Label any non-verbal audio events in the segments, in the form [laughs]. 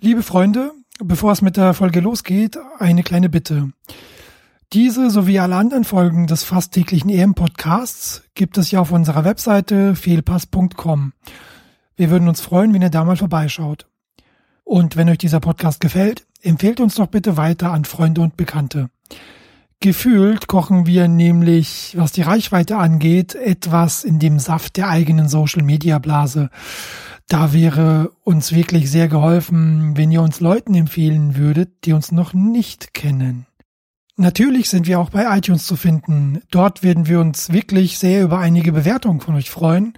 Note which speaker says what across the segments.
Speaker 1: Liebe Freunde, bevor es mit der Folge losgeht, eine kleine Bitte. Diese sowie alle anderen Folgen des fast täglichen EM-Podcasts gibt es ja auf unserer Webseite fehlpass.com. Wir würden uns freuen, wenn ihr da mal vorbeischaut. Und wenn euch dieser Podcast gefällt, empfehlt uns doch bitte weiter an Freunde und Bekannte. Gefühlt kochen wir nämlich, was die Reichweite angeht, etwas in dem Saft der eigenen Social-Media-Blase. Da wäre uns wirklich sehr geholfen, wenn ihr uns Leuten empfehlen würdet, die uns noch nicht kennen. Natürlich sind wir auch bei iTunes zu finden. Dort werden wir uns wirklich sehr über einige Bewertungen von euch freuen.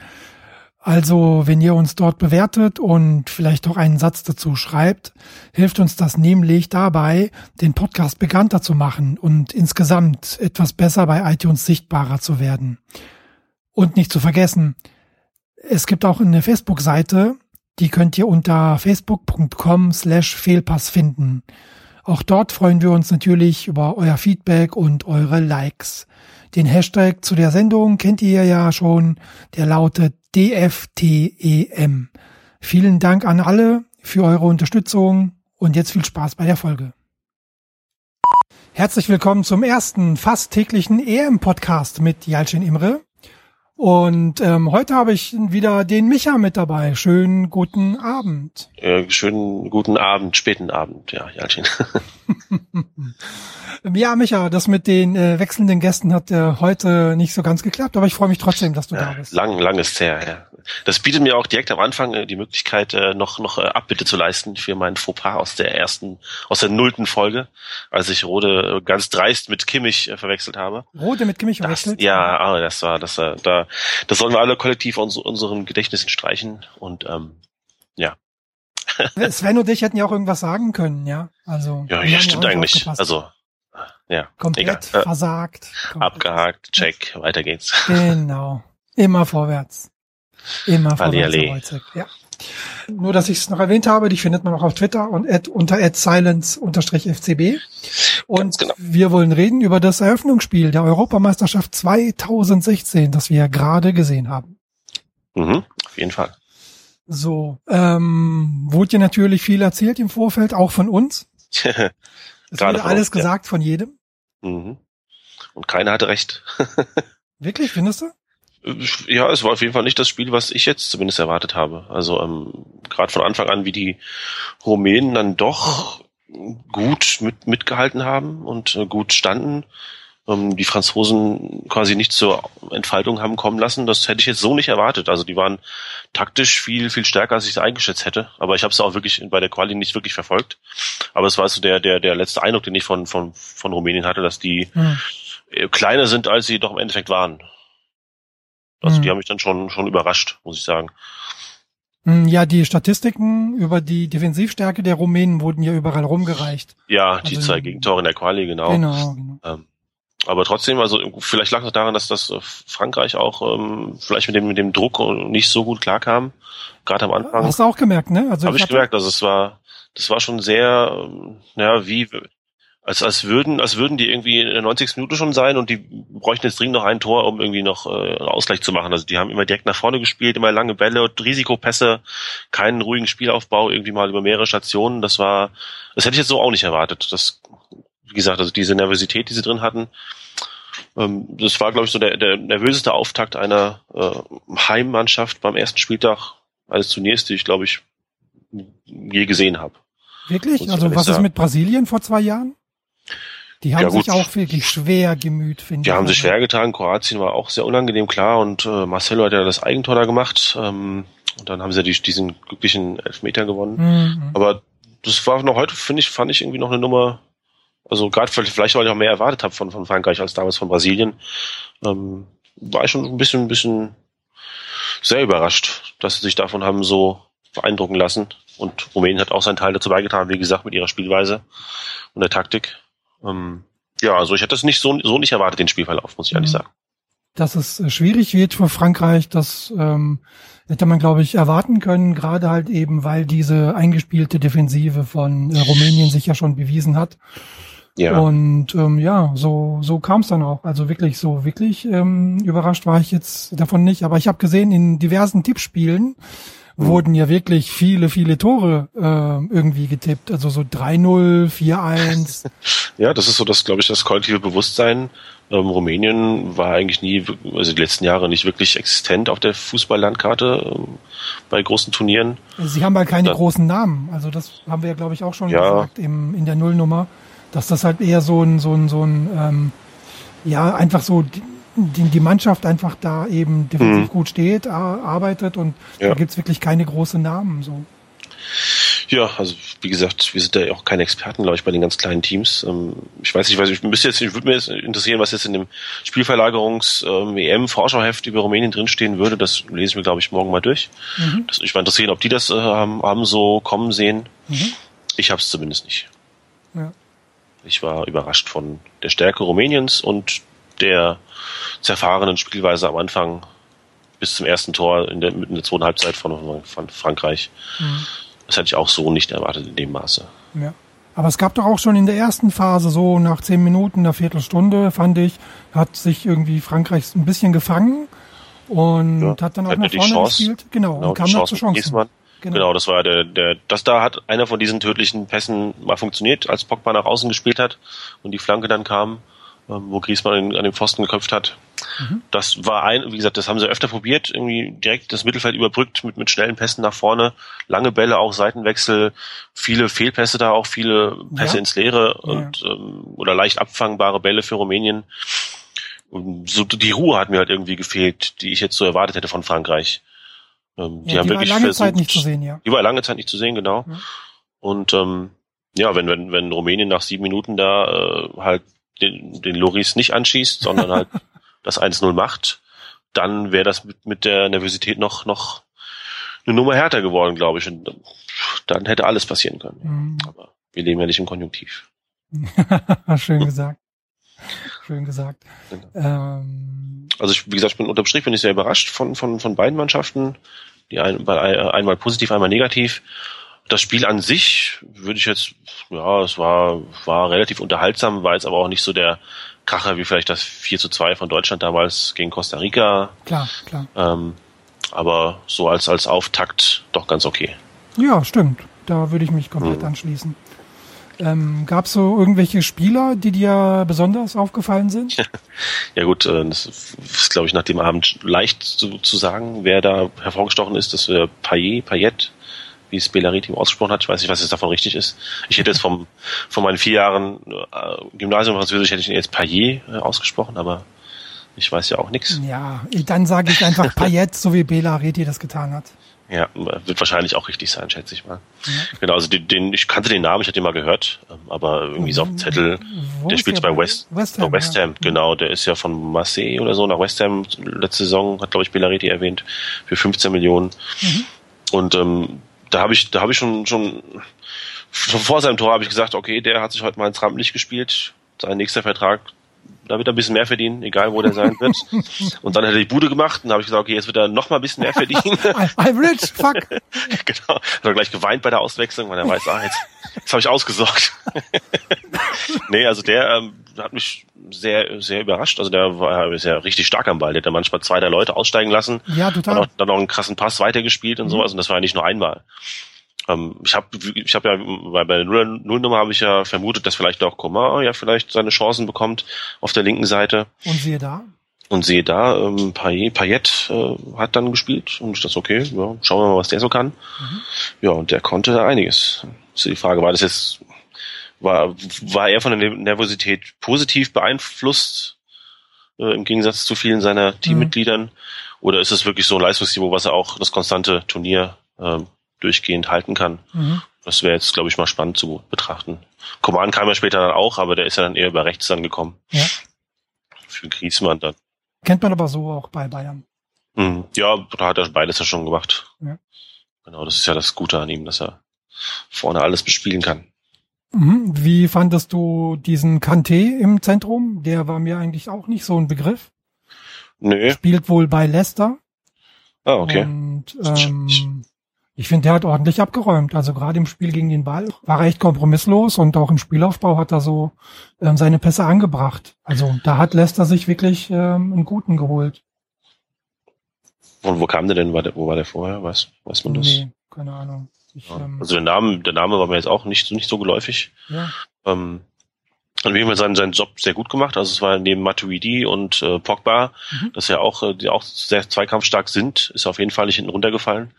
Speaker 1: Also, wenn ihr uns dort bewertet und vielleicht auch einen Satz dazu schreibt, hilft uns das nämlich dabei, den Podcast bekannter zu machen und insgesamt etwas besser bei iTunes sichtbarer zu werden. Und nicht zu vergessen, es gibt auch eine Facebook-Seite, die könnt ihr unter facebook.com slash Fehlpass finden. Auch dort freuen wir uns natürlich über euer Feedback und eure Likes. Den Hashtag zu der Sendung kennt ihr ja schon, der lautet DFTEM. Vielen Dank an alle für eure Unterstützung und jetzt viel Spaß bei der Folge. Herzlich willkommen zum ersten fast täglichen EM-Podcast mit Jalcin Imre. Und ähm, heute habe ich wieder den Micha mit dabei. Schönen guten Abend.
Speaker 2: Äh, schönen guten Abend, späten Abend, ja, Jalcin. [laughs]
Speaker 1: ja, Micha, das mit den äh, wechselnden Gästen hat äh, heute nicht so ganz geklappt, aber ich freue mich trotzdem, dass du
Speaker 2: ja,
Speaker 1: da bist.
Speaker 2: Lang, lang ist her, ja. Das bietet mir auch direkt am Anfang äh, die Möglichkeit, äh, noch, noch äh, Abbitte zu leisten für meinen Fauxpas aus der ersten, aus der nullten Folge, als ich Rode äh, ganz dreist mit Kimmich äh, verwechselt habe.
Speaker 1: Rode mit Kimmich
Speaker 2: das,
Speaker 1: verwechselt?
Speaker 2: Ja, aber das war, das war, da, das sollen wir alle kollektiv aus unseren Gedächtnissen streichen und ähm, ja.
Speaker 1: Sven und ich hätten ja auch irgendwas sagen können, ja. Also
Speaker 2: ja, ja stimmt eigentlich. Also ja,
Speaker 1: komplett egal. versagt.
Speaker 2: Komplett Abgehakt, check, weiter geht's.
Speaker 1: Genau. Immer vorwärts. Immer vorwärts.
Speaker 2: Ali, Ali.
Speaker 1: Ja. Nur, dass ich es noch erwähnt habe, die findet man auch auf Twitter und at, unter silence-fcb. Und genau. wir wollen reden über das Eröffnungsspiel der Europameisterschaft 2016, das wir gerade gesehen haben.
Speaker 2: Mhm, auf jeden Fall.
Speaker 1: So, ähm, wurde ja natürlich viel erzählt im Vorfeld, auch von uns. [laughs] Es wurde alles uns, gesagt ja. von jedem.
Speaker 2: Mhm. Und keiner hatte recht. [laughs]
Speaker 1: Wirklich, findest du?
Speaker 2: Ja, es war auf jeden Fall nicht das Spiel, was ich jetzt zumindest erwartet habe. Also ähm, gerade von Anfang an, wie die Rumänen dann doch gut mit, mitgehalten haben und äh, gut standen, ähm, die Franzosen quasi nicht zur Entfaltung haben kommen lassen. Das hätte ich jetzt so nicht erwartet. Also die waren taktisch viel, viel stärker, als ich es eingeschätzt hätte. Aber ich habe es auch wirklich bei der Quali nicht wirklich verfolgt. Aber es war so der, der, der letzte Eindruck, den ich von, von, von Rumänien hatte, dass die hm. kleiner sind, als sie doch im Endeffekt waren. Also hm. die haben mich dann schon, schon überrascht, muss ich sagen.
Speaker 1: Hm, ja, die Statistiken über die Defensivstärke der Rumänen wurden ja überall rumgereicht.
Speaker 2: Ja, die also, zwei Gegentore in der Quali, genau. Genau, genau. Ähm, aber trotzdem, also vielleicht lag es daran, dass das äh, Frankreich auch ähm, vielleicht mit dem mit dem Druck nicht so gut klarkam, gerade am Anfang.
Speaker 1: Hast du auch gemerkt, ne?
Speaker 2: Also habe ich, ich gemerkt, also es war das war schon sehr, ähm, ja wie als als würden als würden die irgendwie in der 90. Minute schon sein und die bräuchten jetzt dringend noch ein Tor, um irgendwie noch äh, einen Ausgleich zu machen. Also die haben immer direkt nach vorne gespielt, immer lange Bälle, Risikopässe, keinen ruhigen Spielaufbau, irgendwie mal über mehrere Stationen. Das war, das hätte ich jetzt so auch nicht erwartet. Das wie gesagt, also diese Nervosität, die sie drin hatten, ähm, das war, glaube ich, so der, der nervöseste Auftakt einer äh, Heimmannschaft beim ersten Spieltag eines Turniers, die ich, glaube ich, je gesehen habe.
Speaker 1: Wirklich? Also was ist mit Brasilien vor zwei Jahren? Die haben ja, sich auch wirklich schwer gemüht, finde
Speaker 2: ich. Die haben sich schwer getan. Kroatien war auch sehr unangenehm, klar. Und äh, Marcelo hat ja das Eigentor da gemacht. Ähm, und dann haben sie ja die, diesen glücklichen Elfmeter gewonnen. Mhm. Aber das war noch heute, finde ich, fand ich irgendwie noch eine Nummer also gerade vielleicht, weil ich auch mehr erwartet habe von, von Frankreich als damals von Brasilien, ähm, war ich schon ein bisschen, ein bisschen sehr überrascht, dass sie sich davon haben so beeindrucken lassen. Und Rumänien hat auch seinen Teil dazu beigetragen, wie gesagt, mit ihrer Spielweise und der Taktik. Ähm, ja, also ich hätte das nicht so, so nicht erwartet, den Spielverlauf, muss ich ehrlich mhm. sagen.
Speaker 1: Dass es äh, schwierig wird für Frankreich, das ähm, hätte man, glaube ich, erwarten können, gerade halt eben, weil diese eingespielte Defensive von äh, Rumänien sich ja schon bewiesen hat. Ja. Und ähm, ja, so, so kam es dann auch. Also wirklich so, wirklich ähm, überrascht war ich jetzt davon nicht. Aber ich habe gesehen, in diversen Tippspielen. Wurden ja wirklich viele, viele Tore äh, irgendwie getippt. Also so 3-0, 4-1. [laughs]
Speaker 2: ja, das ist so das, glaube ich, das kollektive Bewusstsein. Ähm, Rumänien war eigentlich nie, also die letzten Jahre nicht wirklich existent auf der Fußballlandkarte ähm, bei großen Turnieren.
Speaker 1: Sie haben halt keine da, großen Namen. Also das haben wir ja, glaube ich, auch schon ja. gesagt im, in der Nullnummer, dass das halt eher so ein, so ein, so ein ähm, ja, einfach so die, die Mannschaft einfach da eben defensiv mhm. gut steht, arbeitet und ja. da gibt's wirklich keine großen Namen. So.
Speaker 2: Ja, also wie gesagt, wir sind da auch keine Experten, glaube ich, bei den ganz kleinen Teams. Ähm, ich weiß nicht, ich, weiß, ich müsste jetzt, ich würde mir jetzt interessieren, was jetzt in dem Spielverlagerungs-EM-Vorschauheft ähm, über Rumänien drinstehen würde. Das lese ich mir, glaube ich, morgen mal durch. Mhm. Das, ich war interessieren, ob die das äh, haben, haben so kommen sehen. Mhm. Ich habe es zumindest nicht. Ja. Ich war überrascht von der Stärke Rumäniens und der zerfahrenen Spielweise am Anfang bis zum ersten Tor in der, in der zweiten Halbzeit von, von Frankreich. Mhm. Das hätte ich auch so nicht erwartet in dem Maße.
Speaker 1: Ja. Aber es gab doch auch schon in der ersten Phase, so nach zehn Minuten, einer Viertelstunde, fand ich, hat sich irgendwie Frankreich ein bisschen gefangen und ja, hat dann auch nach vorne Chance, gespielt. Genau, genau und kam noch zur Chance.
Speaker 2: Genau. genau. das war der, der, das da hat einer von diesen tödlichen Pässen mal funktioniert, als Pogba nach außen gespielt hat und die Flanke dann kam. Ähm, wo Griezmann an den Pfosten geköpft hat. Mhm. Das war ein, wie gesagt, das haben sie öfter probiert, irgendwie direkt das Mittelfeld überbrückt mit, mit schnellen Pässen nach vorne, lange Bälle, auch Seitenwechsel, viele Fehlpässe da, auch viele Pässe ja. ins Leere ja. und ähm, oder leicht abfangbare Bälle für Rumänien. Und so die Ruhe hat mir halt irgendwie gefehlt, die ich jetzt so erwartet hätte von Frankreich.
Speaker 1: Ähm, die, ja, haben die wirklich war lange versucht, Zeit nicht zu sehen, ja.
Speaker 2: Die war lange Zeit nicht zu sehen, genau. Und ähm, ja, wenn, wenn, wenn Rumänien nach sieben Minuten da äh, halt den, den Loris nicht anschießt, sondern halt [laughs] das 1-0 macht, dann wäre das mit, mit der Nervosität noch, noch eine Nummer härter geworden, glaube ich. Und dann hätte alles passieren können. Mhm. Aber wir leben ja nicht im Konjunktiv. [laughs]
Speaker 1: Schön gesagt. Schön gesagt. Genau.
Speaker 2: Ähm, also ich, wie gesagt, ich bin unterm Strich bin ich sehr überrascht von, von, von beiden Mannschaften. Die ein, einmal positiv, einmal negativ das Spiel an sich würde ich jetzt, ja, es war, war relativ unterhaltsam, war jetzt aber auch nicht so der Kracher wie vielleicht das 4 zu 2 von Deutschland damals gegen Costa Rica.
Speaker 1: Klar, klar.
Speaker 2: Ähm, aber so als, als Auftakt doch ganz okay.
Speaker 1: Ja, stimmt. Da würde ich mich komplett mhm. anschließen. Ähm, Gab es so irgendwelche Spieler, die dir besonders aufgefallen sind? [laughs]
Speaker 2: ja gut, äh, das ist glaube ich nach dem Abend leicht zu, zu sagen, wer da hervorgestochen ist. Das wäre Payet, Payet, wie es Bellariti ausgesprochen hat. Ich weiß nicht, was jetzt davon richtig ist. Ich hätte jetzt vom, von meinen vier Jahren äh, Gymnasium Französisch hätte ich ihn jetzt Payet äh, ausgesprochen, aber ich weiß ja auch nichts.
Speaker 1: Ja, dann sage ich einfach [laughs] Payet, so wie Bellariti das getan hat.
Speaker 2: Ja, wird wahrscheinlich auch richtig sein, schätze ich mal. Ja. Genau, also den, den, ich kannte den Namen, ich hatte ihn mal gehört, ähm, aber irgendwie so auf dem Zettel, Wo der spielt bei West, West Ham, West Ham ja. genau, der ist ja von Marseille oder so nach West Ham letzte Saison, hat glaube ich Bellariti erwähnt, für 15 Millionen. Mhm. Und ähm, da habe ich, da habe ich schon, schon, schon vor seinem Tor habe ich gesagt, okay, der hat sich heute mal ins Rampenlicht gespielt. Sein nächster Vertrag, da wird er ein bisschen mehr verdienen, egal wo der sein wird. [laughs] Und dann hat er die Bude gemacht und da habe ich gesagt, okay, jetzt wird er noch mal ein bisschen mehr verdienen. [laughs]
Speaker 1: I'm rich, fuck. [laughs]
Speaker 2: genau. Hat er gleich geweint bei der Auswechslung, weil er weiß, ah, jetzt, jetzt habe ich ausgesorgt. nee, also der ähm, hat mich sehr, sehr überrascht. Also der war ist ja richtig stark am Ball. Der hat ja manchmal zwei, drei Leute aussteigen lassen.
Speaker 1: Ja, total.
Speaker 2: Dann noch, dann noch einen krassen Pass weitergespielt und mhm. sowas. Und das war ja nicht nur einmal. Ähm, ich habe ich hab ja, bei der Nullnummer habe ich ja vermutet, dass vielleicht auch Komar ja vielleicht seine Chancen bekommt auf der linken Seite.
Speaker 1: Und siehe da.
Speaker 2: Und sehe da, ähm, Payet, Payet äh, hat dann gespielt und ich dachte, okay, ja, schauen wir mal, was der so kann. Mhm. Ja, und der konnte da einiges. ist die Frage, war das jetzt war, war er von der Nervosität positiv beeinflusst, äh, im Gegensatz zu vielen seiner mhm. Teammitgliedern? Mhm. Oder ist es wirklich so ein Leistungsniveau, was er auch das konstante Turnier äh, durchgehend halten kann? Mhm. Das wäre jetzt, glaube ich, mal spannend zu betrachten. Coman kam ja später dann auch, aber der ist ja dann eher über rechts dann gekommen. Ja. Für Griezmann dann.
Speaker 1: Kennt man aber so auch bei Bayern.
Speaker 2: Mhm. Ja, da hat er beides ja schon gemacht. Ja. Genau, das ist ja das Gute an ihm, dass er vorne alles bespielen kann.
Speaker 1: Mhm. Wie fandest du diesen Kanté im Zentrum? Der war mir eigentlich auch nicht so ein Begriff.
Speaker 2: Nö.
Speaker 1: Spielt wohl bei Leicester.
Speaker 2: Ah, okay.
Speaker 1: Und ähm, ich finde, der hat ordentlich abgeräumt. Also gerade im Spiel gegen den Ball war er echt kompromisslos und auch im Spielaufbau hat er so ähm, seine Pässe angebracht. Also da hat Leicester sich wirklich ähm, einen guten geholt.
Speaker 2: Und wo kam der denn? War der, wo war der vorher? Weiß, weiß man das? Nee,
Speaker 1: keine Ahnung.
Speaker 2: Ich, ja. ähm, also der Name, der Name war mir jetzt auch nicht, nicht so geläufig. Ja. Ähm, und wie seinen, seinen Job sehr gut gemacht. Also es war neben Matuidi und äh, Pogba, mhm. das ja auch, äh, die auch sehr zweikampfstark sind, ist auf jeden Fall nicht hinten runtergefallen.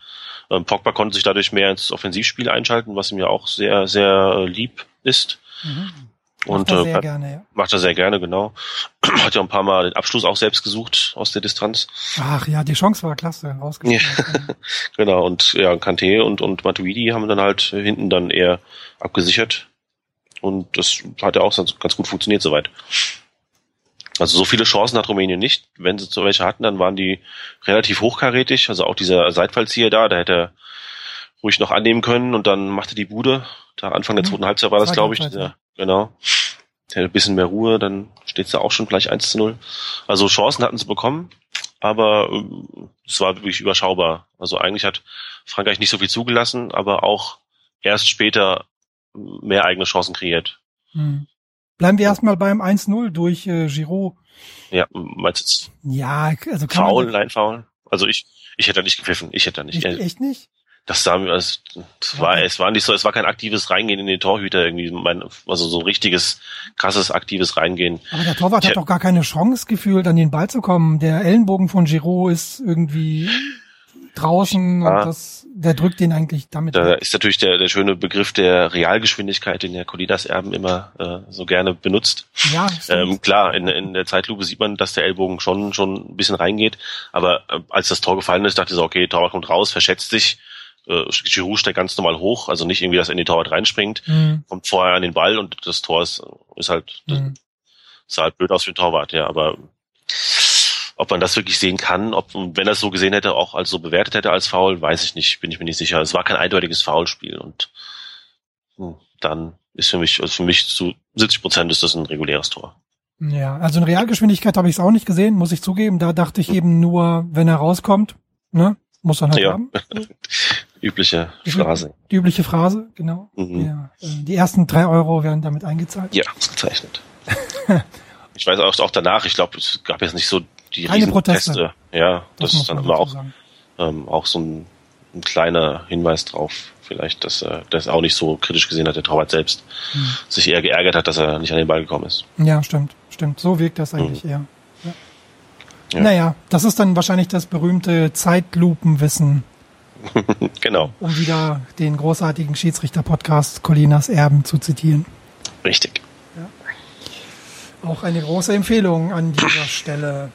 Speaker 2: Ähm, Pogba konnte sich dadurch mehr ins Offensivspiel einschalten, was ihm ja auch sehr, sehr äh, lieb ist. Mhm. Und, macht er sehr äh, gerne, ja. Macht er sehr gerne, genau. [clears throat] Hat ja ein paar Mal den Abschluss auch selbst gesucht aus der Distanz.
Speaker 1: Ach ja, die Chance war klasse,
Speaker 2: ja. [laughs] genau, und ja, Kante und, und Matuidi haben dann halt hinten dann eher abgesichert. Und das hat ja auch ganz gut funktioniert soweit. Also so viele Chancen hat Rumänien nicht. Wenn sie so welche hatten, dann waren die relativ hochkarätig. Also auch dieser Seitfallzieher da, da hätte er ruhig noch annehmen können und dann machte die Bude. Da Anfang der mhm. zweiten Halbzeit war das, glaube ich. Der, genau. Der ein bisschen mehr Ruhe, dann steht es da auch schon gleich 1 zu 0. Also Chancen hatten sie bekommen, aber äh, es war wirklich überschaubar. Also eigentlich hat Frankreich nicht so viel zugelassen, aber auch erst später mehr eigene Chancen kreiert. Hm.
Speaker 1: Bleiben wir erstmal beim 1-0 durch äh, Giraud.
Speaker 2: Ja, meinst du?
Speaker 1: Ja, also kann
Speaker 2: Foul, man nein, Foul. Also ich, ich hätte da nicht gepfiffen. Ich hätte da nicht.
Speaker 1: Echt, echt nicht?
Speaker 2: Das sah mir, also, es war, es war nicht so, es war kein aktives Reingehen in den Torhüter irgendwie, mein, also so ein richtiges, krasses, aktives Reingehen.
Speaker 1: Aber der Torwart ich hat doch gar keine Chance gefühlt, an den Ball zu kommen. Der Ellenbogen von Giraud ist irgendwie draußen ja. und das, der drückt den eigentlich damit.
Speaker 2: Da ist natürlich der, der schöne Begriff der Realgeschwindigkeit, den der Colinas Erben immer äh, so gerne benutzt. Ja, ähm, klar, in, in der Zeitlupe sieht man, dass der Ellbogen schon schon ein bisschen reingeht, aber äh, als das Tor gefallen ist, dachte ich so, okay, Torwart kommt raus, verschätzt sich, äh, Giroud steigt ganz normal hoch, also nicht irgendwie, dass er in die Torwart reinspringt, mhm. kommt vorher an den Ball und das Tor ist, ist halt, mhm. sah halt blöd aus für den Torwart, ja, aber ob man das wirklich sehen kann, ob, wenn er es so gesehen hätte, auch als so bewertet hätte als Foul, weiß ich nicht, bin ich mir nicht sicher. Es war kein eindeutiges Foulspiel und hm, dann ist für mich, also für mich zu 70 Prozent ist das ein reguläres Tor.
Speaker 1: Ja, also in Realgeschwindigkeit habe ich es auch nicht gesehen, muss ich zugeben. Da dachte ich hm. eben nur, wenn er rauskommt, ne, muss er halt ja. haben. [laughs]
Speaker 2: übliche Phrase.
Speaker 1: Die übliche Phrase, genau. Mhm. Ja, äh, die ersten drei Euro werden damit eingezahlt.
Speaker 2: Ja, gezeichnet. [laughs] ich weiß auch, auch danach, ich glaube, es gab jetzt nicht so die
Speaker 1: Keine Proteste.
Speaker 2: Teste. Ja, das, das ist dann aber auch, ähm, auch so ein, ein, kleiner Hinweis drauf, vielleicht, dass er das auch nicht so kritisch gesehen hat, der Torwart selbst hm. sich eher geärgert hat, dass er nicht an den Ball gekommen ist.
Speaker 1: Ja, stimmt, stimmt. So wirkt das eigentlich hm. eher. Ja. Ja. Naja, das ist dann wahrscheinlich das berühmte Zeitlupenwissen. [laughs]
Speaker 2: genau.
Speaker 1: Um wieder den großartigen Schiedsrichter-Podcast Colinas Erben zu zitieren.
Speaker 2: Richtig.
Speaker 1: Ja. Auch eine große Empfehlung an dieser Stelle.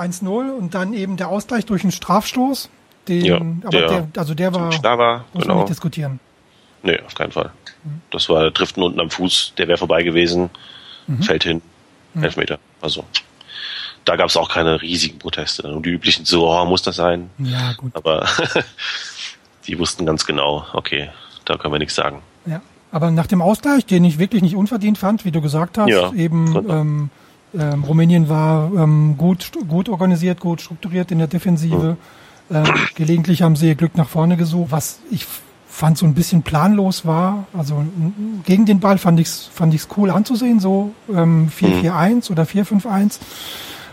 Speaker 1: 1-0 und dann eben der Ausgleich durch einen Strafstoß. Den, ja, aber der, der, also der war,
Speaker 2: da war
Speaker 1: muss genau. man nicht diskutieren.
Speaker 2: Nee, auf keinen Fall. Mhm. Das war der Driften unten am Fuß, der wäre vorbei gewesen, mhm. fällt hin, mhm. Elfmeter. Also da gab es auch keine riesigen Proteste. Und die üblichen so, oh, muss das sein?
Speaker 1: Ja, gut.
Speaker 2: Aber [laughs] die wussten ganz genau, okay, da können wir nichts sagen.
Speaker 1: Ja, aber nach dem Ausgleich, den ich wirklich nicht unverdient fand, wie du gesagt hast, ja, eben ähm, ähm, Rumänien war ähm, gut, gut organisiert, gut strukturiert in der Defensive. Ähm, gelegentlich haben sie ihr Glück nach vorne gesucht, was ich fand so ein bisschen planlos war. Also gegen den Ball fand ich es fand ich's cool anzusehen, so ähm, 4-4-1 oder 4-5-1.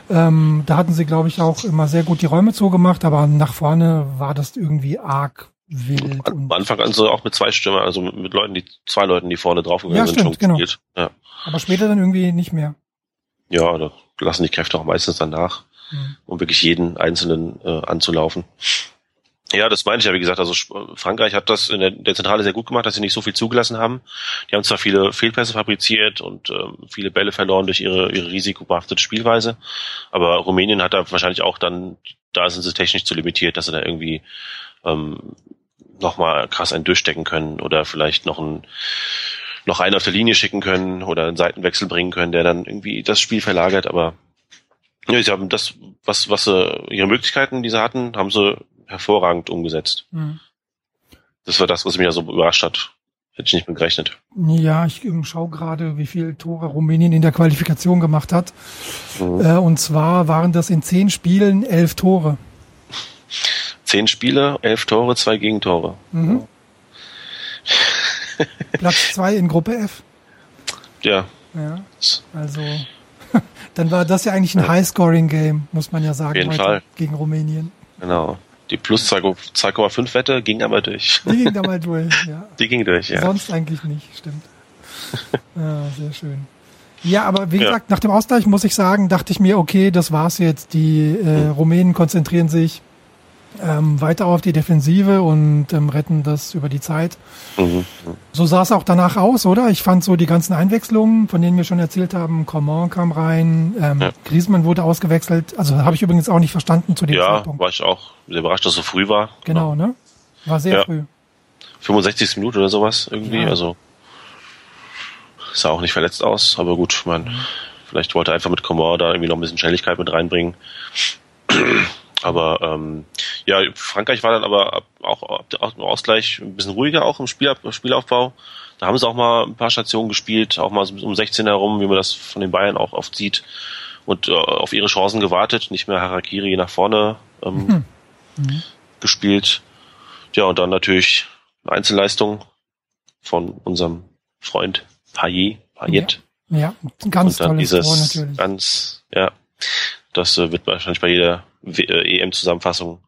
Speaker 1: Ähm, da hatten sie, glaube ich, auch immer sehr gut die Räume zugemacht, aber nach vorne war das irgendwie arg wild.
Speaker 2: Am Anfang an so auch mit zwei Stimmen, also mit, Leuten, die zwei Leuten, die vorne drauf
Speaker 1: ja, sind, stimmt, schon genau. Ja. Aber später dann irgendwie nicht mehr.
Speaker 2: Ja, da lassen die Kräfte auch meistens danach, mhm. um wirklich jeden Einzelnen äh, anzulaufen. Ja, das meine ich ja, wie gesagt, also Frankreich hat das in der, der, Zentrale sehr gut gemacht, dass sie nicht so viel zugelassen haben. Die haben zwar viele Fehlpässe fabriziert und ähm, viele Bälle verloren durch ihre, ihre risikobehaftete Spielweise, aber Rumänien hat da wahrscheinlich auch dann, da sind sie technisch zu limitiert, dass sie da irgendwie ähm, nochmal krass einen durchstecken können oder vielleicht noch ein noch einen auf der Linie schicken können oder einen Seitenwechsel bringen können, der dann irgendwie das Spiel verlagert. Aber ja, sie haben das, was, was sie, ihre Möglichkeiten, die sie hatten, haben sie hervorragend umgesetzt. Mhm. Das war das, was mich ja so überrascht hat. Hätte ich nicht mit gerechnet.
Speaker 1: Ja, ich schaue gerade, wie viele Tore Rumänien in der Qualifikation gemacht hat. Mhm. Äh, und zwar waren das in zehn Spielen elf Tore.
Speaker 2: Zehn Spiele, elf Tore, zwei Gegentore. Mhm.
Speaker 1: Platz zwei in Gruppe F.
Speaker 2: Ja.
Speaker 1: Ja. Also [laughs] Dann war das ja eigentlich ein ja. High-Scoring-Game, muss man ja sagen.
Speaker 2: Auf jeden Fall.
Speaker 1: Gegen Rumänien.
Speaker 2: Genau. Die plus 2,5 Wette ging aber durch.
Speaker 1: Die ging [laughs] mal durch, ja.
Speaker 2: Die ging durch, ja.
Speaker 1: Sonst eigentlich nicht, stimmt. Ja, [laughs] sehr schön. Ja, aber wie ja. gesagt, nach dem Ausgleich muss ich sagen, dachte ich mir, okay, das war's jetzt. Die äh, Rumänen konzentrieren sich ähm, weiter auf die Defensive und ähm, retten das über die Zeit. Mhm. So sah es auch danach aus, oder? Ich fand so die ganzen Einwechslungen, von denen wir schon erzählt haben, Coman kam rein, ähm, ja. Griezmann wurde ausgewechselt. Also habe ich übrigens auch nicht verstanden zu dem
Speaker 2: ja, Zeitpunkt. Ja, war ich auch sehr überrascht, dass es so früh war.
Speaker 1: Genau, genau. ne? War sehr ja. früh.
Speaker 2: 65. Minute oder sowas irgendwie, ja. also sah auch nicht verletzt aus, aber gut, man, mhm. vielleicht wollte er einfach mit Coman da irgendwie noch ein bisschen Schnelligkeit mit reinbringen. Aber ähm, ja, Frankreich war dann aber auch, auch im Ausgleich ein bisschen ruhiger auch im Spiel, Spielaufbau. Da haben sie auch mal ein paar Stationen gespielt, auch mal um 16 herum, wie man das von den Bayern auch oft sieht. Und äh, auf ihre Chancen gewartet, nicht mehr Harakiri nach vorne ähm, mhm. Mhm. gespielt. Ja, und dann natürlich eine Einzelleistung von unserem Freund Payet. Payet.
Speaker 1: Ja, ja ganz
Speaker 2: und dann dieses Tor natürlich. Ganz, ja, das äh, wird wahrscheinlich bei jeder EM-Zusammenfassung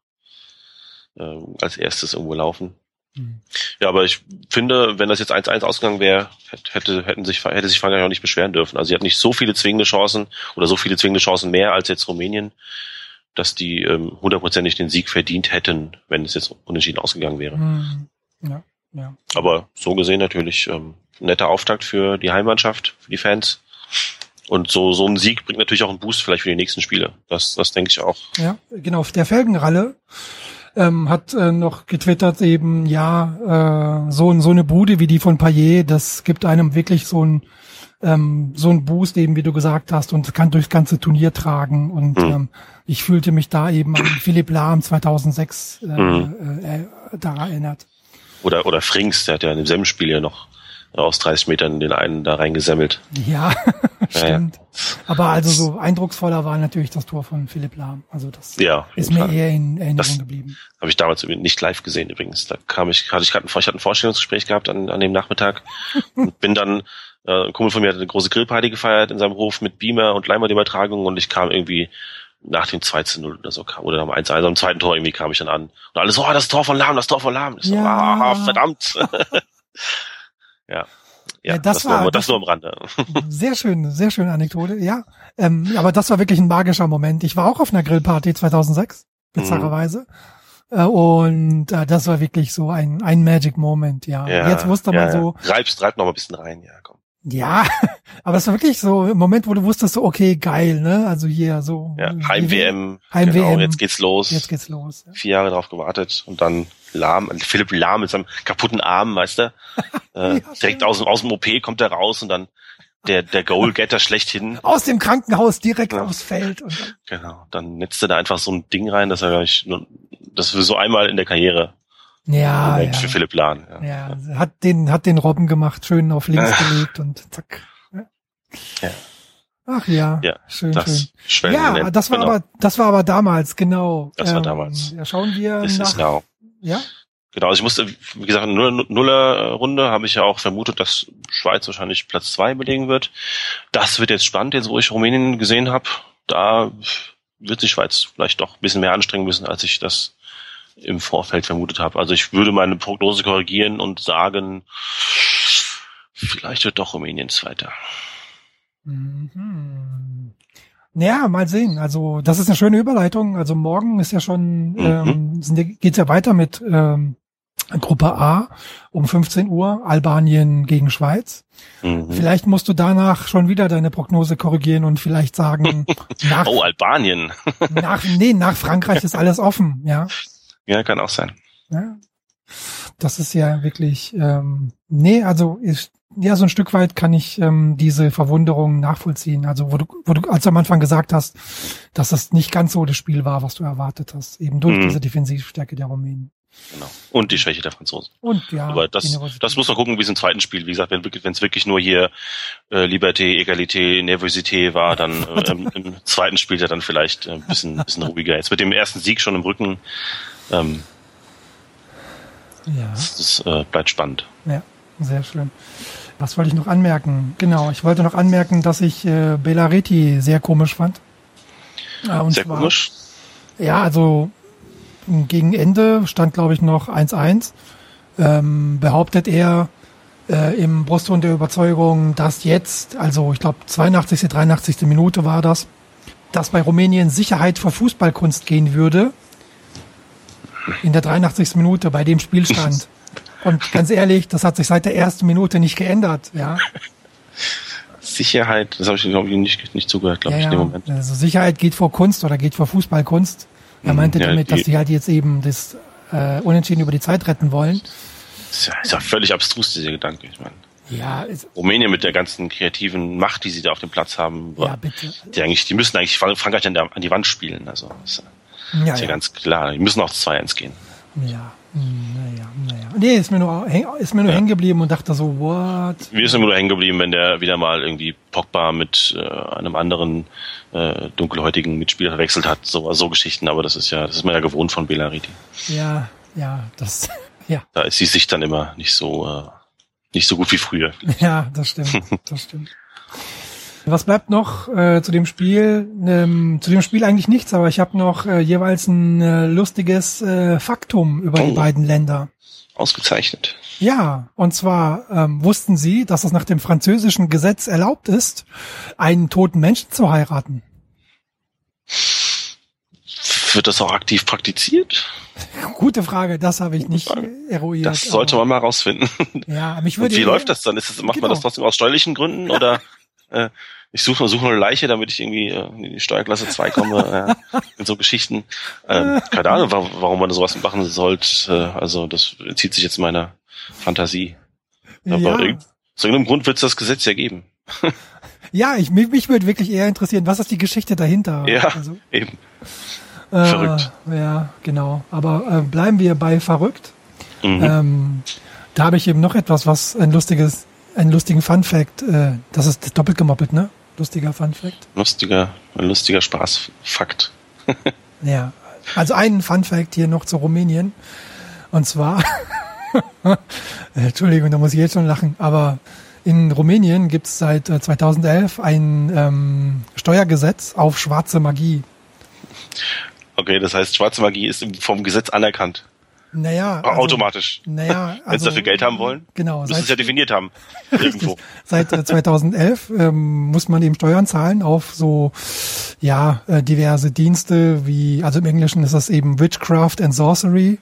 Speaker 2: äh, als erstes irgendwo laufen. Mhm. Ja, aber ich finde, wenn das jetzt 1-1 ausgegangen wäre, hätte, hätten sich, hätte sich Frankreich auch nicht beschweren dürfen. Also sie hat nicht so viele zwingende Chancen oder so viele zwingende Chancen mehr als jetzt Rumänien, dass die ähm, hundertprozentig den Sieg verdient hätten, wenn es jetzt unentschieden ausgegangen wäre. Mhm. Ja, ja. Aber so gesehen natürlich ähm, netter Auftakt für die Heimmannschaft, für die Fans. Und so, so ein Sieg bringt natürlich auch einen Boost vielleicht für die nächsten Spiele. Das, das denke ich auch.
Speaker 1: Ja, genau. Der Felgenralle ähm, hat äh, noch getwittert eben, ja, äh, so, so eine Bude wie die von Payet, das gibt einem wirklich so ein ähm, so ein Boost eben, wie du gesagt hast, und kann durchs ganze Turnier tragen. Und mhm. ähm, ich fühlte mich da eben an Philipp Lahm 2006 äh, mhm. äh, äh, da erinnert.
Speaker 2: Oder, oder Frings, der hat ja in demselben Spiel ja noch aus 30 Metern den einen da reingesammelt. [laughs]
Speaker 1: Ja, stimmt. Ja. Aber also so eindrucksvoller war natürlich das Tor von Philipp Lahm. Also das
Speaker 2: ja,
Speaker 1: ist mir Fall. eher in Erinnerung das geblieben.
Speaker 2: Habe ich damals nicht live gesehen übrigens. Da kam ich, hatte ich gerade ein, ich hatte ein Vorstellungsgespräch gehabt an, an dem Nachmittag [laughs] und bin dann äh, ein Kumpel von mir hat eine große Grillparty gefeiert in seinem Hof mit Beamer und Leinwandübertragung und ich kam irgendwie nach dem 2 zu 0 oder so kam, oder am 1 1 am zweiten Tor irgendwie kam ich dann an. Und alle so, oh, das Tor von Lahm, das Tor von Lahm. Ich so, ja. ah, verdammt. [laughs] Ja. Ja, ja das, das, war, nur, das, das nur am Rande. [laughs]
Speaker 1: Sehr schön, sehr schöne Anekdote, ja. Ähm, aber das war wirklich ein magischer Moment. Ich war auch auf einer Grillparty 2006, bizarrerweise. Mhm. Äh, und äh, das war wirklich so ein, ein Magic Moment, ja. ja Jetzt wusste man ja, so.
Speaker 2: Reibst, reib noch mal ein bisschen rein, ja, komm.
Speaker 1: Ja, [laughs] aber es war wirklich so ein Moment, wo du wusstest, so, okay, geil, ne? Also hier so.
Speaker 2: Ja, Heim-WM.
Speaker 1: Heim-WM. Genau,
Speaker 2: jetzt geht's los.
Speaker 1: Jetzt geht's los.
Speaker 2: Ja. Vier Jahre drauf gewartet und dann Lahm, Philipp Lahm mit seinem kaputten Arm, weißt du? [laughs] Äh, ja, direkt aus, aus dem OP kommt er raus und dann der, der Goalgetter schlechthin.
Speaker 1: Aus dem Krankenhaus direkt ja. aufs Feld.
Speaker 2: Genau, dann netzt er da einfach so ein Ding rein, dass er gleich, das für so einmal in der Karriere
Speaker 1: ja, ja.
Speaker 2: für Philipp Lahn.
Speaker 1: Ja. ja, hat den, hat den Robben gemacht, schön auf links gelegt und zack. Ja. Ach ja, ja schön, schön. Ja, das war genau. aber, das war aber damals, genau.
Speaker 2: Das war ähm, damals.
Speaker 1: Ja, schauen wir
Speaker 2: This
Speaker 1: nach. Ja.
Speaker 2: Genau, also ich musste, wie gesagt, in Nuller Runde habe ich ja auch vermutet, dass Schweiz wahrscheinlich Platz zwei belegen wird. Das wird jetzt spannend, jetzt wo ich Rumänien gesehen habe. Da wird sich Schweiz vielleicht doch ein bisschen mehr anstrengen müssen, als ich das im Vorfeld vermutet habe. Also ich würde meine Prognose korrigieren und sagen, vielleicht wird doch Rumänien Zweiter.
Speaker 1: Mhm. Ja, mal sehen. Also das ist eine schöne Überleitung. Also morgen ist ja schon, mhm. ähm, geht's ja weiter mit ähm, Gruppe A um 15 Uhr, Albanien gegen Schweiz. Mhm. Vielleicht musst du danach schon wieder deine Prognose korrigieren und vielleicht sagen, [laughs]
Speaker 2: nach, oh, Albanien.
Speaker 1: nach, nee, nach Frankreich ist alles offen, ja.
Speaker 2: Ja, kann auch sein.
Speaker 1: Ja. Das ist ja wirklich, ähm, nee, also ist, ja, so ein Stück weit kann ich ähm, diese Verwunderung nachvollziehen. Also wo du, wo du als du am Anfang gesagt hast, dass das nicht ganz so das Spiel war, was du erwartet hast, eben durch mhm. diese Defensivstärke der Rumänen.
Speaker 2: Genau. Und die Schwäche der Franzosen.
Speaker 1: Und ja.
Speaker 2: Aber das, das muss man gucken, wie es im zweiten Spiel. Wie gesagt, wenn es wirklich nur hier äh, Liberté, Egalité, Nervosité war, dann [laughs] äh, im, im, zweiten Spiel ja dann vielleicht äh, ein bisschen, bisschen ruhiger. Jetzt mit dem ersten Sieg schon im Rücken. Ähm,
Speaker 1: ja.
Speaker 2: Das, das äh, bleibt spannend.
Speaker 1: Ja. Sehr schön. Was wollte ich noch anmerken? Genau, ich wollte noch anmerken, dass ich äh, Belareti sehr komisch fand.
Speaker 2: Ja, und sehr zwar, komisch?
Speaker 1: Ja, also gegen Ende stand, glaube ich, noch 1-1. Ähm, behauptet er äh, im Brustton der Überzeugung, dass jetzt, also ich glaube 82., 83. Minute war das, dass bei Rumänien Sicherheit vor Fußballkunst gehen würde. In der 83. Minute bei dem Spielstand. [laughs] Und ganz ehrlich, das hat sich seit der ersten Minute nicht geändert, ja.
Speaker 2: Sicherheit, das habe ich, glaube ich, nicht, nicht zugehört, glaube ja, ich, in dem Moment.
Speaker 1: Also Sicherheit geht vor Kunst oder geht vor Fußballkunst. Er mhm. meinte ja, damit, dass die halt jetzt eben das äh, Unentschieden über die Zeit retten wollen.
Speaker 2: Ist ja, ist ja völlig abstrus, dieser Gedanke. Ich meine.
Speaker 1: Ja,
Speaker 2: Rumänien mit der ganzen kreativen Macht, die sie da auf dem Platz haben,
Speaker 1: ja, bitte.
Speaker 2: Die, eigentlich, die müssen eigentlich Frankreich an, der, an die Wand spielen. Also ist, ja, ist ja, ja, ganz klar. Die müssen auch 2-1 gehen.
Speaker 1: Ja, naja, naja. Nee, ist mir nur, ist mir nur ja. hängen geblieben und dachte so, what?
Speaker 2: Mir ist immer nur hängen geblieben, wenn der wieder mal irgendwie Pogba mit äh, einem anderen äh, dunkelhäutigen Mitspieler verwechselt hat. So, so Geschichten, aber das ist ja, das ist man ja gewohnt von Belariti.
Speaker 1: Ja, ja, das, [laughs] ja.
Speaker 2: Da ist die Sicht dann immer nicht so, äh, nicht so gut wie früher. [laughs]
Speaker 1: Ja, das stimmt, das stimmt. Was bleibt noch äh, zu dem Spiel? Ähm, zu dem Spiel eigentlich nichts, aber ich habe noch äh, jeweils ein äh, lustiges äh, Faktum über oh. die beiden Länder.
Speaker 2: Ausgezeichnet.
Speaker 1: Ja, und zwar ähm, wussten Sie, dass es nach dem französischen Gesetz erlaubt ist, einen toten Menschen zu heiraten.
Speaker 2: Wird das auch aktiv praktiziert? [laughs]
Speaker 1: Gute Frage, das habe ich nicht eruiert.
Speaker 2: Das sollte man mal rausfinden.
Speaker 1: Ja, mich würde.
Speaker 2: Und wie läuft das dann? Ist das, macht genau. man das trotzdem aus steuerlichen Gründen oder? Äh, ich suche suche eine Leiche, damit ich irgendwie äh, in die Steuerklasse 2 komme. äh, [laughs] in so Geschichten. Äh, keine Ahnung, warum man sowas machen sollte. Also das zieht sich jetzt meiner Fantasie. Aber ja. aus irgendeinem Grund wird es das Gesetz ja geben. [laughs]
Speaker 1: ja, ich, mich, mich würde wirklich eher interessieren, was ist die Geschichte dahinter?
Speaker 2: Ja, also, eben. Äh, verrückt.
Speaker 1: Ja, genau. Aber äh, bleiben wir bei verrückt. Mhm. Ähm, da habe ich eben noch etwas, was ein lustiges einen lustigen Fun Fact. Äh, das ist doppelt gemoppelt, ne? Lustiger Fun Fact.
Speaker 2: Lustiger, ein lustiger Spaßfakt. [laughs]
Speaker 1: ja. Also einen Fun Fact hier noch zu Rumänien. Und zwar, [laughs] Entschuldigung, da muss ich jetzt schon lachen, aber in Rumänien gibt es seit 2011 äh, ein ähm, Steuergesetz auf schwarze Magie.
Speaker 2: Okay, das heißt, schwarze Magie ist vom Gesetz anerkannt.
Speaker 1: Naja.
Speaker 2: Also, Automatisch.
Speaker 1: Naja.
Speaker 2: Also, [laughs] Wenn sie dafür Geld haben wollen.
Speaker 1: Genau.
Speaker 2: Müssen es ja definiert haben. [laughs] Irgendwo.
Speaker 1: seit 2011 äh, ähm, muss man eben Steuern zahlen auf so, ja, äh, diverse Dienste wie, also im Englischen ist das eben Witchcraft and Sorcery.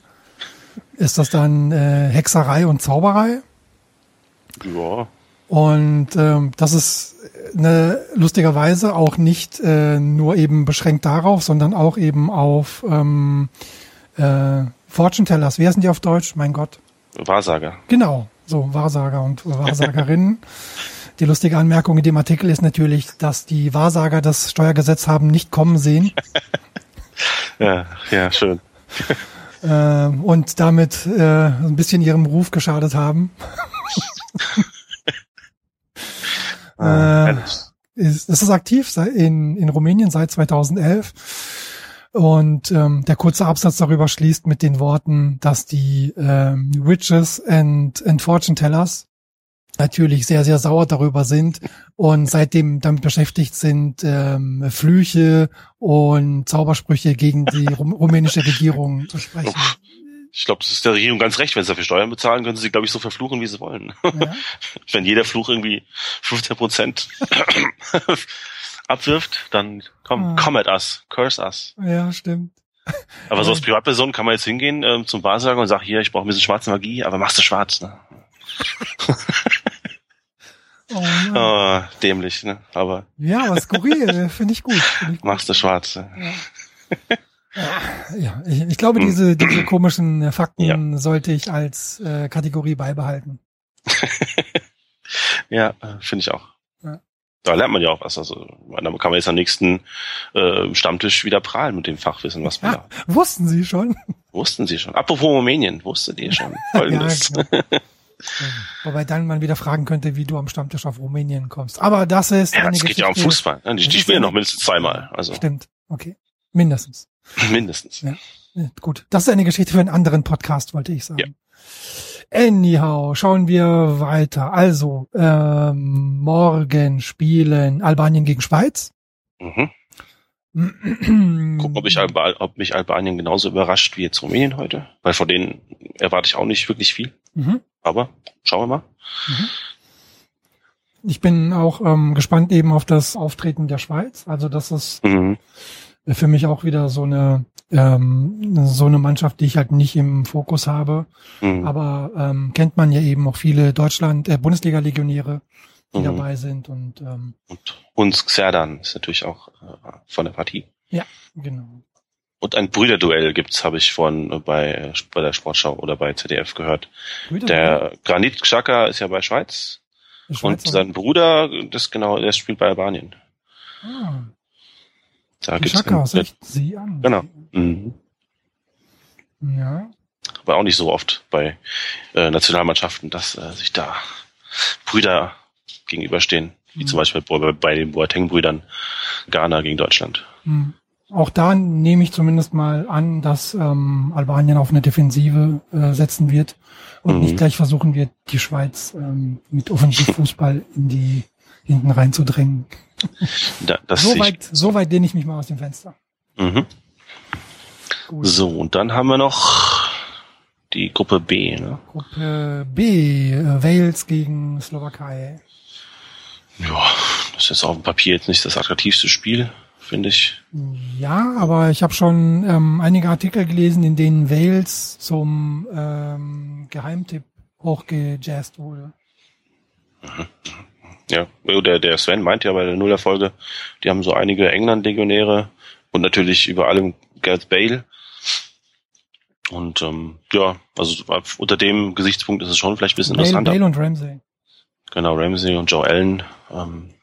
Speaker 1: Ist das dann äh, Hexerei und Zauberei?
Speaker 2: Ja.
Speaker 1: Und ähm, das ist eine, lustigerweise auch nicht äh, nur eben beschränkt darauf, sondern auch eben auf ähm, äh, Fortune Tellers, wer sind die auf Deutsch? Mein Gott.
Speaker 2: Wahrsager.
Speaker 1: Genau, so Wahrsager und Wahrsagerinnen. [laughs] die lustige Anmerkung in dem Artikel ist natürlich, dass die Wahrsager das Steuergesetz haben nicht kommen sehen. [laughs]
Speaker 2: ja, ja, schön. [laughs]
Speaker 1: äh, und damit äh, ein bisschen ihrem Ruf geschadet haben. ah, äh, ist, ist es aktiv in, in Rumänien seit 2011 und ähm, der kurze Absatz darüber schließt mit den Worten, dass die ähm, Witches and, and Fortune Tellers natürlich sehr, sehr sauer darüber sind und seitdem damit beschäftigt sind, ähm, Flüche und Zaubersprüche gegen die rumänische Regierung zu sprechen.
Speaker 2: Ich glaube, das ist der Regierung ganz recht. Wenn sie dafür Steuern bezahlen, können sie, glaube ich, so verfluchen, wie sie wollen. Ja. [laughs] Wenn jeder Fluch irgendwie 15 Prozent [laughs] abwirft, dann komm, ah. come at us, curse us.
Speaker 1: Ja, stimmt. [laughs]
Speaker 2: Aber so als Privatperson kann man jetzt hingehen ähm, zum Wahrsager und sagen, hier, ich brauche ein bisschen schwarze Magie, aber machst du schwarz, ne? [laughs] oh, [laughs] oh, dämlich, ne? Aber.
Speaker 1: Ja, aber skurril, finde ich gut. Find ich
Speaker 2: gut. Machst du schwarz. Ne?
Speaker 1: Ja. ja, ich, ich glaube, hm. diese, diese komischen äh, Fakten ja. sollte ich als äh, Kategorie beibehalten.
Speaker 2: ja, äh, finde ich auch da lernt man ja auch was. Also da kann man jetzt am nächsten äh, Stammtisch wieder prahlen mit dem Fachwissen, was man ja,
Speaker 1: da. Wussten Sie schon?
Speaker 2: Wussten Sie schon. Apropos Rumänien, wusstet ihr schon. [laughs] Folgendes. ja, genau.
Speaker 1: Wobei dann man wieder fragen könnte, wie du am Stammtisch auf Rumänien kommst. Aber das ist.
Speaker 2: Ja, das geht ja um Fußball. Ne? Die, die spielen noch mindestens zweimal. Also.
Speaker 1: Stimmt. Okay. Mindestens. [laughs]
Speaker 2: Mindestens.
Speaker 1: Ja. Gut. Das ist eine Geschichte für einen anderen Podcast, wollte ich sagen. Ja. Anyhow, schauen wir weiter. Also, ähm, morgen spielen Albanien gegen Schweiz.
Speaker 2: Mhm. [clears throat] Gucken, ob, ich Alba ob mich Albanien genauso überrascht wie jetzt Rumänien heute. Weil von denen erwarte ich auch nicht wirklich viel.
Speaker 1: Mhm.
Speaker 2: Aber schauen wir mal.
Speaker 1: Mhm. Ich bin auch ähm, gespannt eben auf das Auftreten der Schweiz. Also das ist
Speaker 2: Mhm.
Speaker 1: Für mich auch wieder so eine ähm, so eine Mannschaft, die ich halt nicht im Fokus habe.
Speaker 2: Mhm.
Speaker 1: Aber ähm, kennt man ja eben auch viele Deutschland, äh, Bundesliga-Legionäre, die
Speaker 2: Mhm.
Speaker 1: dabei sind und ähm,
Speaker 2: Und Huns Xerdan ist natürlich auch äh, von der Partie.
Speaker 1: genau.
Speaker 2: Und ein Brüderduell gibt's, habe ich vorhin äh, bei, bei der Sportschau oder bei ZDF gehört. Der Granit Xhaka ist ja bei Schweiz und sein Bruder, das genau, der spielt bei Albanien.
Speaker 1: ah,
Speaker 2: Da gibt's
Speaker 1: Schaka,
Speaker 2: ein,
Speaker 1: sagt sie an.
Speaker 2: Genau. mhm.
Speaker 1: Ja,
Speaker 2: aber auch nicht so oft bei äh, Nationalmannschaften, dass äh, sich da Brüder gegenüberstehen, wie
Speaker 1: Mhm.
Speaker 2: zum Beispiel bei, bei den Boateng-Brüdern Ghana gegen Deutschland.
Speaker 1: Hm. Auch da nehme ich zumindest mal an, dass ähm, Albanien auf eine Defensive äh, setzen wird und
Speaker 2: Mhm.
Speaker 1: nicht gleich versuchen wird, die Schweiz ähm, mit Offensivfußball in die hinten reinzudrängen.
Speaker 2: Da, das
Speaker 1: So weit, so weit lehne ich mich mal aus dem Fenster.
Speaker 2: Mhm.
Speaker 1: Gut.
Speaker 2: So, und dann haben wir noch die Gruppe B. Ne?
Speaker 1: Gruppe B, äh, Wales gegen Slowakei.
Speaker 2: Ja, das ist auf dem Papier jetzt nicht das attraktivste Spiel, finde ich.
Speaker 1: Ja, aber ich habe schon ähm, einige Artikel gelesen, in denen Wales zum ähm, Geheimtipp hochgejazzt wurde.
Speaker 2: Ja, der, der Sven meint ja bei der Nullerfolge, die haben so einige England-Legionäre und natürlich über allem Gareth Bale. Und ähm, ja, also unter dem Gesichtspunkt ist es schon vielleicht ein bisschen
Speaker 1: Bale,
Speaker 2: interessanter.
Speaker 1: Bale und Ramsey.
Speaker 2: Genau, Ramsey und Joe Allen. Ähm,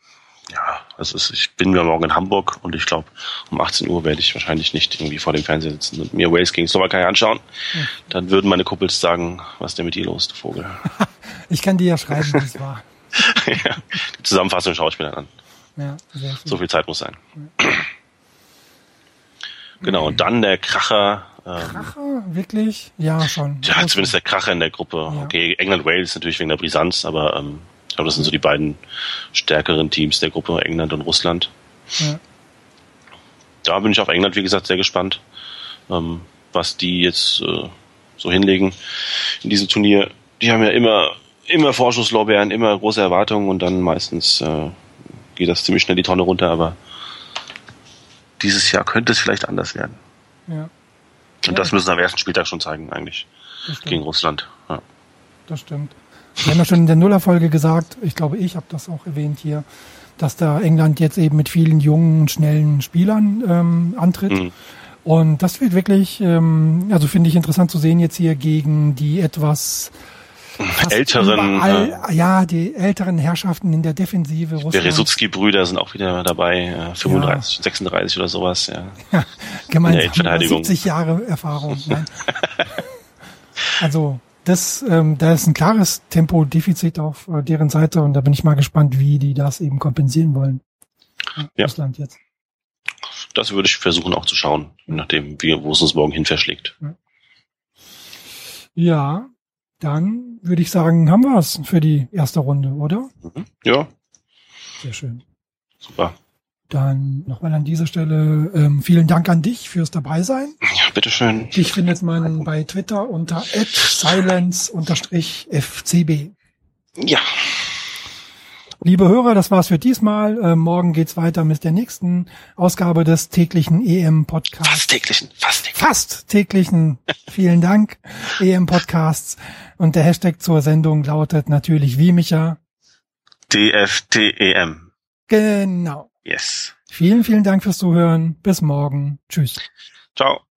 Speaker 2: ja, das ist, ich bin ja morgen in Hamburg und ich glaube, um 18 Uhr werde ich wahrscheinlich nicht irgendwie vor dem Fernseher sitzen und mir Wales gegen Slowakei anschauen.
Speaker 1: Hm.
Speaker 2: Dann würden meine Kumpels sagen, was ist denn mit dir los, du Vogel? [laughs]
Speaker 1: Ich kann dir ja schreiben, wie es war.
Speaker 2: Ja, die Zusammenfassung schaue ich mir dann an.
Speaker 1: Ja, sehr.
Speaker 2: So viel Zeit muss sein. Genau, und dann der Kracher. Ähm,
Speaker 1: Kracher, wirklich? Ja, schon.
Speaker 2: ja, zumindest der Kracher in der Gruppe.
Speaker 1: Ja.
Speaker 2: Okay, England-Wales natürlich wegen der Brisanz, aber ähm, ich glaube, das sind so die beiden stärkeren Teams der Gruppe, England und Russland.
Speaker 1: Ja.
Speaker 2: Da bin ich auf England, wie gesagt, sehr gespannt, ähm, was die jetzt äh, so hinlegen in diesem Turnier. Die haben ja immer, immer Vorschusslorbeeren, immer große Erwartungen und dann meistens äh, geht das ziemlich schnell die Tonne runter, aber dieses Jahr könnte es vielleicht anders werden.
Speaker 1: ja,
Speaker 2: Und
Speaker 1: Ja.
Speaker 2: das müssen sie am ersten Spieltag schon zeigen, eigentlich, gegen. Russland. Ja.
Speaker 1: Das stimmt. Wir haben ja schon in der Nullerfolge gesagt, ich glaube, ich habe das auch erwähnt hier, dass da England jetzt eben mit vielen jungen, schnellen Spielern ähm, antritt.
Speaker 2: Mhm.
Speaker 1: Und das wird wirklich, ähm, also finde ich interessant zu sehen jetzt hier gegen die etwas
Speaker 2: Älteren,
Speaker 1: überall, ja, die älteren Herrschaften in der Defensive
Speaker 2: Der
Speaker 1: Russlands.
Speaker 2: Resutski-Brüder sind auch wieder dabei, äh, 35, 36 oder sowas, ja.
Speaker 1: Ja, gemeinsam
Speaker 2: in der Innenverteidigung.
Speaker 1: 70 Jahre Erfahrung. [laughs] Also das, ähm, da ist ein klares Tempodefizit auf äh, deren Seite und da bin ich mal gespannt, wie die das eben kompensieren wollen.
Speaker 2: Ja.
Speaker 1: Russland jetzt.
Speaker 2: Das würde ich versuchen auch zu schauen, je nachdem, wie, wo es uns morgen hin verschlägt.
Speaker 1: Ja, dann würde ich sagen, haben wir es für die erste Runde, oder?
Speaker 2: Mhm. Ja,
Speaker 1: Sehr schön.
Speaker 2: super.
Speaker 1: Dann nochmal an dieser Stelle ähm, vielen Dank an dich fürs Dabeisein.
Speaker 2: Ja, bitteschön.
Speaker 1: Dich findet man bei Twitter unter silence-fcb.
Speaker 2: Ja,
Speaker 1: Liebe Hörer, das war's für diesmal. Äh, morgen geht's weiter mit der nächsten Ausgabe des täglichen EM-Podcasts.
Speaker 2: fast täglichen, fast täglichen.
Speaker 1: Fast täglichen. [laughs] Vielen Dank, EM-Podcasts. Und der Hashtag zur Sendung lautet natürlich wie Micha.
Speaker 2: DFTEM.
Speaker 1: Genau.
Speaker 2: Yes.
Speaker 1: Vielen, vielen Dank fürs Zuhören. Bis morgen. Tschüss.
Speaker 2: Ciao.